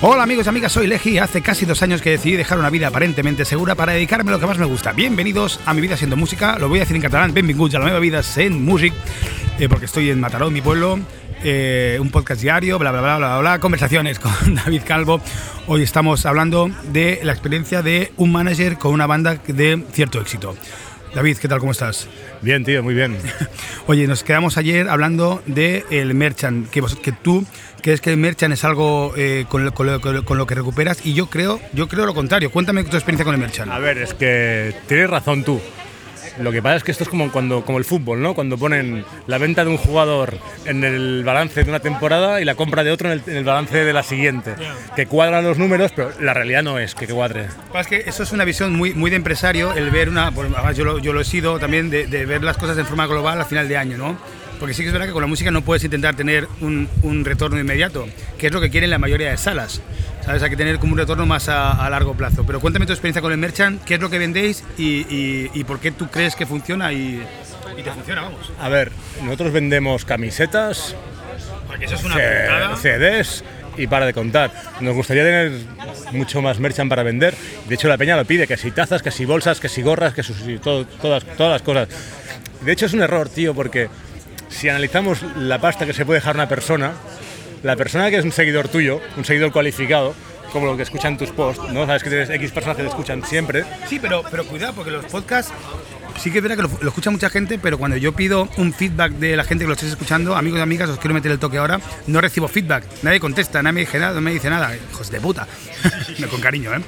Hola amigos y amigas, soy Leji. Hace casi dos años que decidí dejar una vida aparentemente segura para dedicarme a lo que más me gusta. Bienvenidos a mi vida siendo música. Lo voy a decir en catalán. Benvinguts a la nueva vida en music. Eh, porque estoy en Mataró, mi pueblo. Eh, un podcast diario, bla, bla, bla, bla, bla. Conversaciones con David Calvo. Hoy estamos hablando de la experiencia de un manager con una banda de cierto éxito. David, ¿qué tal? ¿Cómo estás? Bien, tío, muy bien. Oye, nos quedamos ayer hablando del el merchant, que, vos- que tú crees que el merchant es algo eh, con, lo, con lo- con que recuperas y yo creo, yo creo lo contrario. Cuéntame tu experiencia con el merchant. A ver, es que tienes razón tú. Lo que pasa es que esto es como, cuando, como el fútbol, ¿no? Cuando ponen la venta de un jugador en el balance de una temporada y la compra de otro en el, en el balance de la siguiente. Que cuadran los números, pero la realidad no es que cuadre. Es que eso es una visión muy, muy de empresario, el ver una, además yo lo, yo lo he sido también, de, de ver las cosas en forma global a final de año, ¿no? Porque sí que es verdad que con la música no puedes intentar tener un, un retorno inmediato, que es lo que quieren la mayoría de salas. ¿Sabes? Hay que tener como un retorno más a, a largo plazo. Pero cuéntame tu experiencia con el merchant, qué es lo que vendéis y, y- y por qué tú crees que funciona y, y te funciona, vamos. A ver, nosotros vendemos camisetas, Porque eso es una C-. CDs y para de contar. Nos gustaría tener mucho más merchant para vender. De hecho, la peña lo pide, que si tazas, que si bolsas, que si gorras, que si todo- todas, todas las cosas. De hecho, es un error, tío, porque si analizamos la pasta que se puede dejar una persona, la persona que es un seguidor tuyo, un seguidor cualificado, como lo que escuchan tus posts, ¿no? Sabes que tienes X personas que te escuchan siempre. Sí, pero, pero cuidado, porque los podcasts sí que es verdad que lo, lo escucha mucha gente, pero cuando yo pido un feedback de la gente que lo estés escuchando, amigos y amigas, os quiero meter el toque ahora, no recibo feedback. Nadie contesta, nadie me dice nada, no me dice nada. Hijos de puta. Con cariño, ¿eh?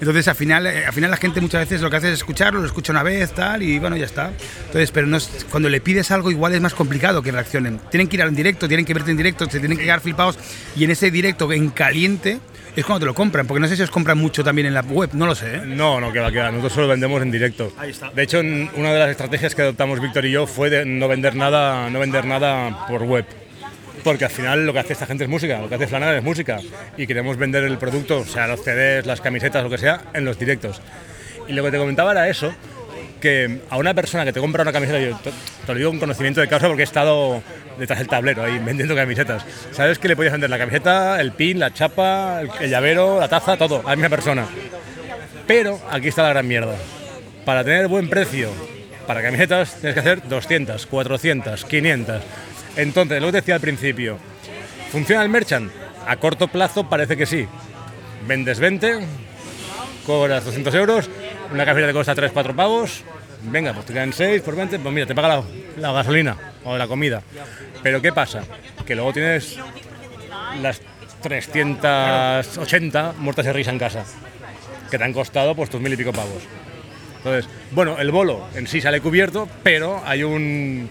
Entonces, al final, eh, al final la gente muchas veces lo que hace es escucharlo, lo escucha una vez, tal, y bueno, ya está. Entonces, pero no es- cuando le pides algo, igual es más complicado que reaccionen. Tienen que ir al directo, tienen que verte en directo, se tienen que quedar flipados, y en ese directo en caliente es cuando te lo compran, porque no sé si os compran mucho también en la web, no lo sé, ¿eh? No, no, que va, que va. Nosotros solo vendemos en directo. Ahí está. De hecho, en- una de las estrategias que adoptamos Víctor y yo fue de no vender nada, no vender nada por web. Porque al final lo que hace esta gente es música, lo que hace Flanagan es música. Y queremos vender el producto, o sea, los CDs, las camisetas, lo que sea, en los directos. Y lo que te comentaba era eso, que a una persona que te compra una camiseta, yo te, lo digo con conocimiento de causa porque he estado detrás del tablero ahí vendiendo camisetas. ¿Sabes que le podías vender la camiseta, el pin, la chapa, el, llavero, la taza, todo, a la misma persona? Pero aquí está la gran mierda. Para tener buen precio para camisetas tienes que hacer 200, 400, 500. Entonces, lo que decía al principio, ¿funciona el merchant? A corto plazo parece que sí. Vendes 20, cobras 200 euros, una camiseta te cuesta 3, 4 pavos, venga, pues te quedan 6 por 20, pues mira, te paga la, la gasolina o la comida. Pero ¿qué pasa? Que luego tienes las 380 muertas de risa en casa, que te han costado pues tus mil y pico pavos. Entonces, bueno, el bolo en sí sale cubierto, pero hay un,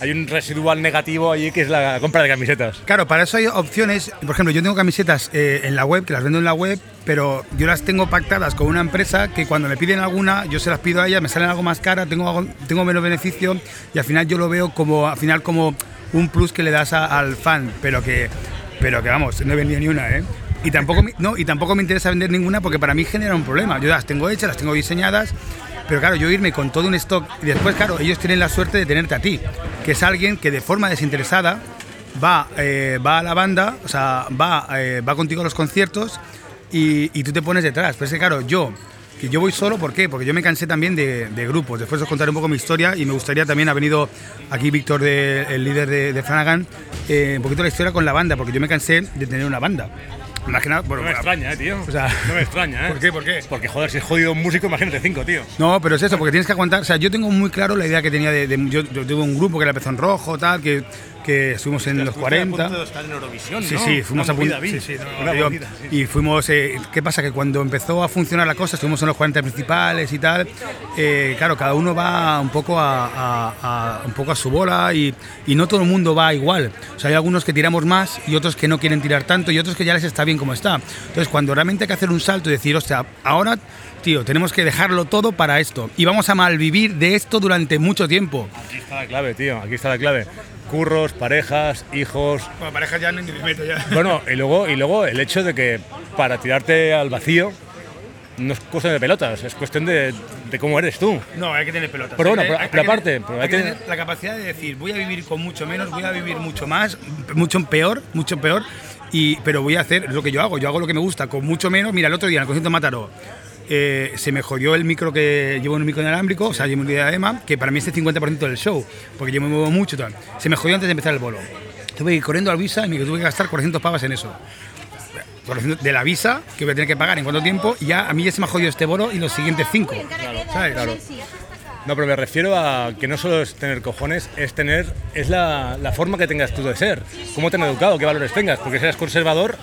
hay un residual negativo allí que es la compra de camisetas. Claro, para eso hay opciones. Por ejemplo, yo tengo camisetas eh, en la web, que las vendo en la web, pero yo las tengo pactadas con una empresa que cuando me piden alguna, yo se las pido a ella, me salen algo más cara, tengo, algo- tengo menos beneficio y al final yo lo veo como, al final como un plus que le das a- al fan, pero que, pero que vamos, no he vendido ni una, ¿eh? Y tampoco, me- no, y tampoco me interesa vender ninguna porque para mí genera un problema. Yo las tengo hechas, las tengo diseñadas, pero claro, yo irme con todo un stock y después, claro, ellos tienen la suerte de tenerte a ti, que es alguien que de forma desinteresada va, eh, va a la banda, o sea, va, eh, va contigo a los conciertos y, tú te pones detrás. Pero es que, claro, yo, que yo voy solo, ¿por qué? Porque yo me cansé también de, grupos. Después os contaré un poco mi historia y me gustaría también, ha venido aquí Víctor, el líder de, de Flanagan, eh, un poquito la historia con la banda, porque yo me cansé de tener una banda. Bueno, No me extraña, eh, tío. O sea- no me extraña, eh. ¿Por qué? ¿Por qué? Porque, joder, si es jodido un músico, imagínate cinco, tío. No, pero es eso, porque tienes que aguantar. O sea, yo tengo muy claro la idea que tenía de. de- yo, yo tuve un grupo que era Pezón Rojo, tal, que, que estuvimos en los 40. estar en Eurovisión, Sí, sí, fuimos a punto. Sí, sí, no, Una yo- movida, sí. Y fuimos. eh, ¿Qué pasa? Que cuando empezó a funcionar la cosa, estuvimos en los 40 principales y tal. eh, claro, cada uno va un poco a, a- a- un poco a su bola y, y no todo el mundo va igual. O sea, hay algunos que tiramos más y otros que no quieren tirar tanto y otros que ya les está bien como está. Entonces, cuando realmente hay que hacer un salto y decir, hostia, ahora. Tío, tenemos que dejarlo todo para esto. Y vamos a malvivir de esto durante mucho tiempo. Aquí está la clave, tío. Aquí está la clave. Curros, parejas, hijos. Bueno, parejas ya no ni me meto ya. Bueno, y luego, y luego el hecho de que para tirarte al vacío no es cuestión de pelotas, es cuestión de, de cómo eres tú. No, hay que tener pelotas. Pero bueno, aparte, la capacidad de decir, voy a vivir con mucho menos, voy a vivir mucho más, mucho peor, mucho peor, Y, pero voy a hacer lo que yo hago, yo hago lo que me gusta, con mucho menos. Mira, el otro día en el concierto Mataró eh, se me jodió el micro que llevo un micro inalámbrico, o sea, llevo un diadema, que para mí es el 50% del show, porque yo me muevo mucho y tal. Se me jodió antes de empezar el bolo. Tuve que ir corriendo al Visa y me tuve que gastar 400 pavas en eso. 400 De la Visa, que voy a tener que pagar en cuánto tiempo, y ya a mí ya se me ha jodido este bolo y los siguientes 5. ¿Sabes? Claro. No, pero me refiero a que no solo es tener cojones, es tener, es la, la forma que tengas tú de ser, cómo te han educado, qué valores tengas, porque si eres conservador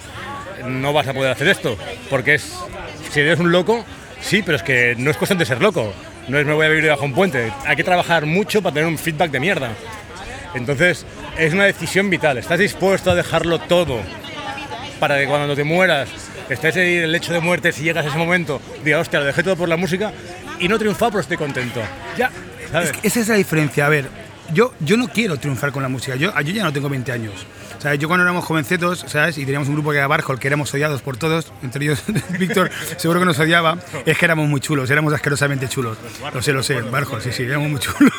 no vas a poder hacer esto, porque es, si eres un loco, sí, pero es que no es cuestión de ser loco, no es me voy a vivir debajo de un puente, hay que trabajar mucho para tener un feedback de mierda. Entonces, es una decisión vital, estás dispuesto a dejarlo todo para que cuando te mueras estés en el hecho de muerte, si llegas a ese momento, diga, hostia, lo dejé todo por la música y no he triunfado, pero estoy contento. Ya, ¿Sabes? es que esa es la diferencia. A ver, yo, yo no quiero triunfar con la música. Yo, yo ya no tengo 20 años. O sea, yo cuando éramos jovencetos, ¿sabes? Y teníamos un grupo que era Barjol, que éramos odiados por todos, entre ellos Víctor, seguro que nos odiaba, es que éramos muy chulos, éramos asquerosamente chulos. Lo sé, lo sé, Barjol, sí, sí, éramos muy chulos.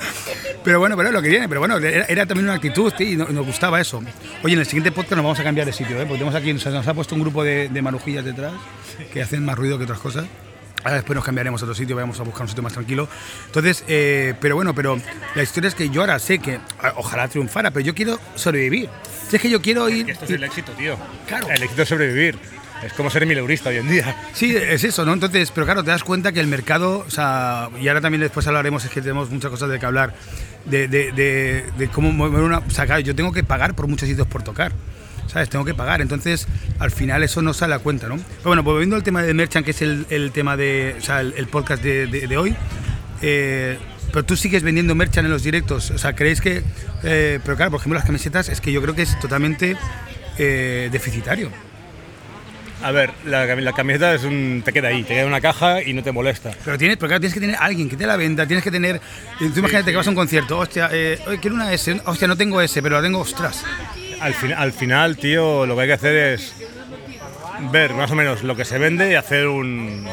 pero bueno, pero es lo que viene, pero bueno, era, era también una actitud, y no- nos gustaba eso. Oye, en el siguiente podcast nos vamos a cambiar de sitio, ¿eh? Porque tenemos aquí, se nos ha puesto un grupo de, de marujillas detrás, que hacen más ruido que otras cosas. Ahora después nos cambiaremos a otro sitio, vamos a buscar un sitio más tranquilo. Entonces, eh, pero bueno, pero la historia es que yo ahora sé que a- ojalá triunfara, pero yo quiero sobrevivir. Si es que yo quiero ir... Esto es el éxito, tío. Claro. El éxito es sobrevivir. Es como ser mileurista hoy en día. Sí, es eso, ¿no? Entonces, pero claro, te das cuenta que el mercado, o sea, y ahora también después hablaremos, es que tenemos muchas cosas de que hablar, de, de, de, de cómo mover una... O sea, claro, yo tengo que pagar por muchos sitios por tocar. ¿Sabes? Tengo que pagar. Entonces, al final eso no sale a cuenta, ¿no? Pero bueno, volviendo al tema de Merchant, que es el, el tema de. O sea, el, el podcast de, de- de hoy. eh, pero tú sigues vendiendo Merchant en los directos. O sea, ¿creéis que.? eh, pero claro, por ejemplo, las camisetas es que yo creo que es totalmente eh, deficitario. A ver, la, la camiseta es un, te queda ahí, te queda en una caja y no te molesta. Pero tienes, pero claro, tienes que tener alguien que te la venda, tienes que tener. Tú imagínate que vas a un concierto, hostia, eh, quiero una S, hostia, no tengo S, pero la tengo, ostras. Al, fin- al final, tío, lo que hay que hacer es ver más o menos lo que se vende y hacer un...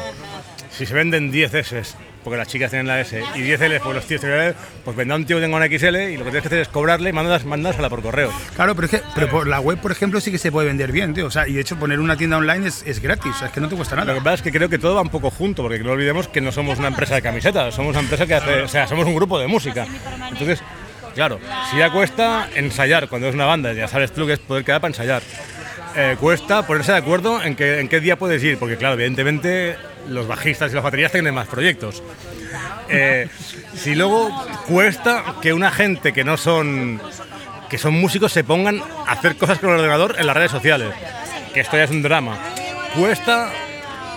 Si se venden 10 S, porque las chicas tienen la S, y 10 L, porque los tíos tienen la L, pues vendrá un tío que tenga una XL y lo que tienes que hacer es cobrarle y mandas, mandársela por correo. Claro, pero es que pero por la web, por ejemplo, sí que se puede vender bien, tío. O sea, y de hecho poner una tienda online es, es gratis, o sea, es que no te cuesta Lo que nada. pasa es que creo que todo va un poco junto, porque no olvidemos que no somos una empresa de camisetas, somos una empresa que hace, o sea, somos un grupo de música. Entonces, claro, si ya cuesta ensayar cuando es una banda, ya sabes tú que es poder quedar para ensayar. Eh, cuesta ponerse de acuerdo en, que, en qué día puedes ir, porque claro, evidentemente los bajistas y las baterías tienen más proyectos. Eh, si luego cuesta que una gente que no son que son músicos se pongan a hacer cosas con el ordenador en las redes sociales, que esto ya es un drama. Cuesta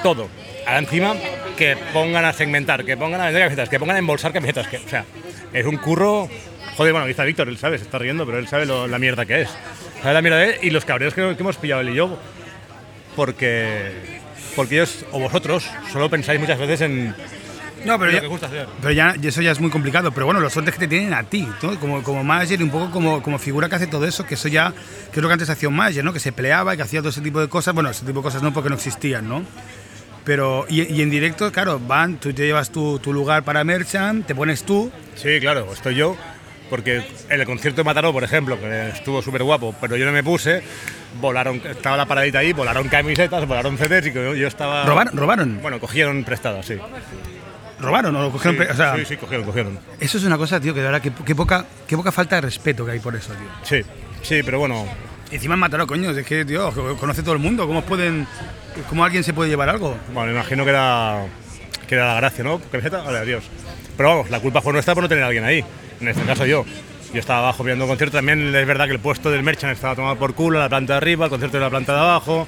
todo. Ahora encima que pongan a segmentar, que pongan a vender camisetas, que pongan a embolsar camisetas, que, o sea, es un curro. Joder, bueno, aquí está Víctor, él sabe, se está riendo, pero él sabe lo- la mierda que es. Sabe la mierda que es y los cabreos que, que hemos pillado él y yo, porque, porque ellos o vosotros solo pensáis muchas veces en No, pero ya, pero ya eso ya es muy complicado. Pero bueno, los suertes que te tienen a ti, ¿no? como, como manager y un poco como, como figura que hace todo eso, que eso ya, que es lo que antes hacía un manager, ¿no? Que se peleaba y que hacía todo ese tipo de cosas. Bueno, ese tipo de cosas no porque no existían, ¿no? Pero, y, y en directo, claro, van, tú te llevas tu, tu lugar para Merchant, te pones tú, Sí, claro, estoy yo. Porque en el concierto de Mataró, por ejemplo, que estuvo súper guapo, pero yo no me puse, volaron, estaba la paradita ahí, volaron camisetas, volaron CDs y que yo, yo estaba... robaron, robaron, Bueno, cogieron prestadas, sí. robaron o lo cogieron, Sí, pre- o sea, sí, sí, cogieron, cogieron. eso es una cosa, tío, que de verdad, que, que poca, qué poca falta de respeto que hay por eso, tío. Sí, sí, pero bueno, encima mataron, coño, es que, tío, conoce todo el mundo, ¿cómo pueden, cómo alguien se puede llevar algo? bueno, me imagino que era, que era la gracia, ¿no? Camiseta, vale, adiós. Pero vamos, la culpa fue nuestra por no tener a alguien ahí. En este caso yo. Yo estaba abajo viendo un concierto, también es verdad que el puesto del merchant estaba tomado por culo, la planta de arriba, el concierto de la planta de abajo,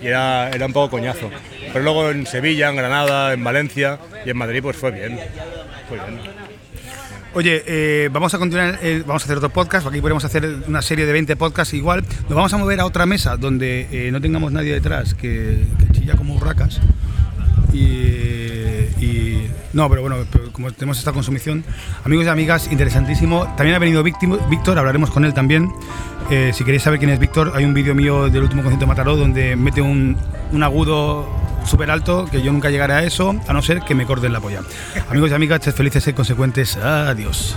y era, era un poco coñazo. Pero luego en Sevilla, en Granada, en Valencia y en Madrid pues fue bien. Oye, eh, vamos a continuar, eh, vamos a hacer otro podcast, aquí podemos hacer una serie de 20 podcasts igual. Nos vamos a mover a otra mesa donde eh, no tengamos nadie detrás que, chilla como urracas. Y, no, pero bueno, como tenemos esta consumición, amigos y amigas, interesantísimo. También ha venido Víctor, hablaremos con él también. Si queréis saber quién es Víctor, hay un vídeo mío del último concierto de Mataró donde mete un, un agudo súper alto que yo nunca llegaré a eso, a no ser que me corten la polla. Amigos y amigas, sed felices, sed consecuentes. Adiós.